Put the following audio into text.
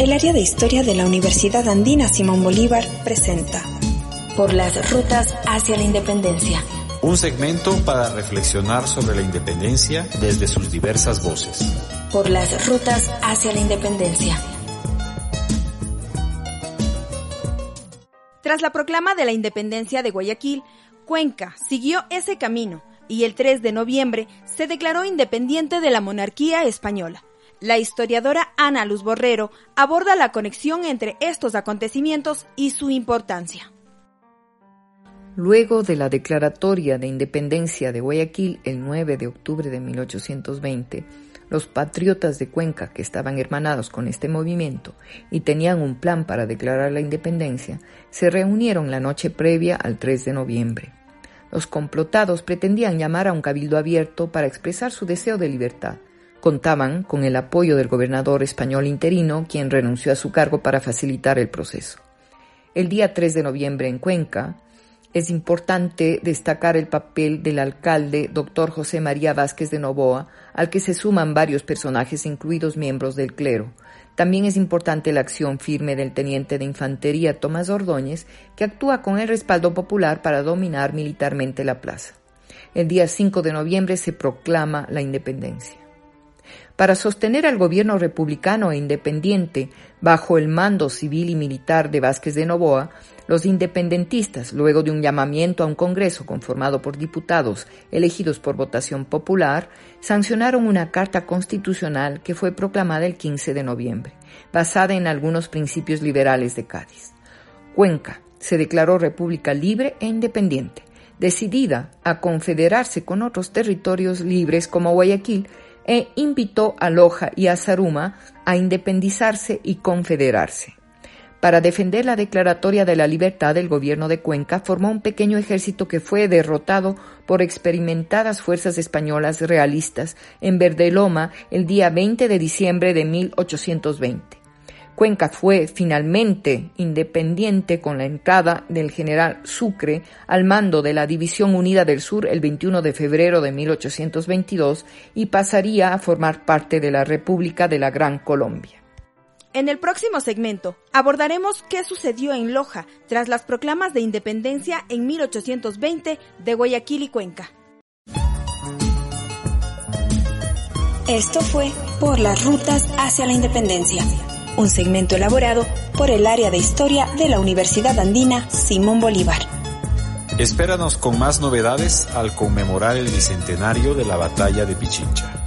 El área de historia de la Universidad Andina Simón Bolívar presenta Por las rutas hacia la independencia. Un segmento para reflexionar sobre la independencia desde sus diversas voces. Por las rutas hacia la independencia. Tras la proclama de la independencia de Guayaquil, Cuenca siguió ese camino y el 3 de noviembre se declaró independiente de la monarquía española. La historiadora Ana Luz Borrero aborda la conexión entre estos acontecimientos y su importancia. Luego de la declaratoria de independencia de Guayaquil el 9 de octubre de 1820, los patriotas de Cuenca, que estaban hermanados con este movimiento y tenían un plan para declarar la independencia, se reunieron la noche previa al 3 de noviembre. Los complotados pretendían llamar a un cabildo abierto para expresar su deseo de libertad, contaban con el apoyo del gobernador español interino, quien renunció a su cargo para facilitar el proceso. El día 3 de noviembre en Cuenca, es importante destacar el papel del alcalde doctor José María Vázquez de Novoa, al que se suman varios personajes, incluidos miembros del clero. También es importante la acción firme del teniente de infantería Tomás Ordóñez, que actúa con el respaldo popular para dominar militarmente la plaza. El día 5 de noviembre se proclama la independencia para sostener al gobierno republicano e independiente bajo el mando civil y militar de Vázquez de Novoa, los independentistas, luego de un llamamiento a un Congreso conformado por diputados elegidos por votación popular, sancionaron una carta constitucional que fue proclamada el 15 de noviembre, basada en algunos principios liberales de Cádiz. Cuenca se declaró república libre e independiente, decidida a confederarse con otros territorios libres como Guayaquil, e invitó a Loja y a Zaruma a independizarse y confederarse. Para defender la declaratoria de la libertad, el gobierno de Cuenca formó un pequeño ejército que fue derrotado por experimentadas fuerzas españolas realistas en Verdeloma el día 20 de diciembre de 1820. Cuenca fue finalmente independiente con la entrada del general Sucre al mando de la División Unida del Sur el 21 de febrero de 1822 y pasaría a formar parte de la República de la Gran Colombia. En el próximo segmento abordaremos qué sucedió en Loja tras las proclamas de independencia en 1820 de Guayaquil y Cuenca. Esto fue Por las rutas hacia la independencia un segmento elaborado por el área de historia de la Universidad Andina Simón Bolívar. Espéranos con más novedades al conmemorar el bicentenario de la batalla de Pichincha.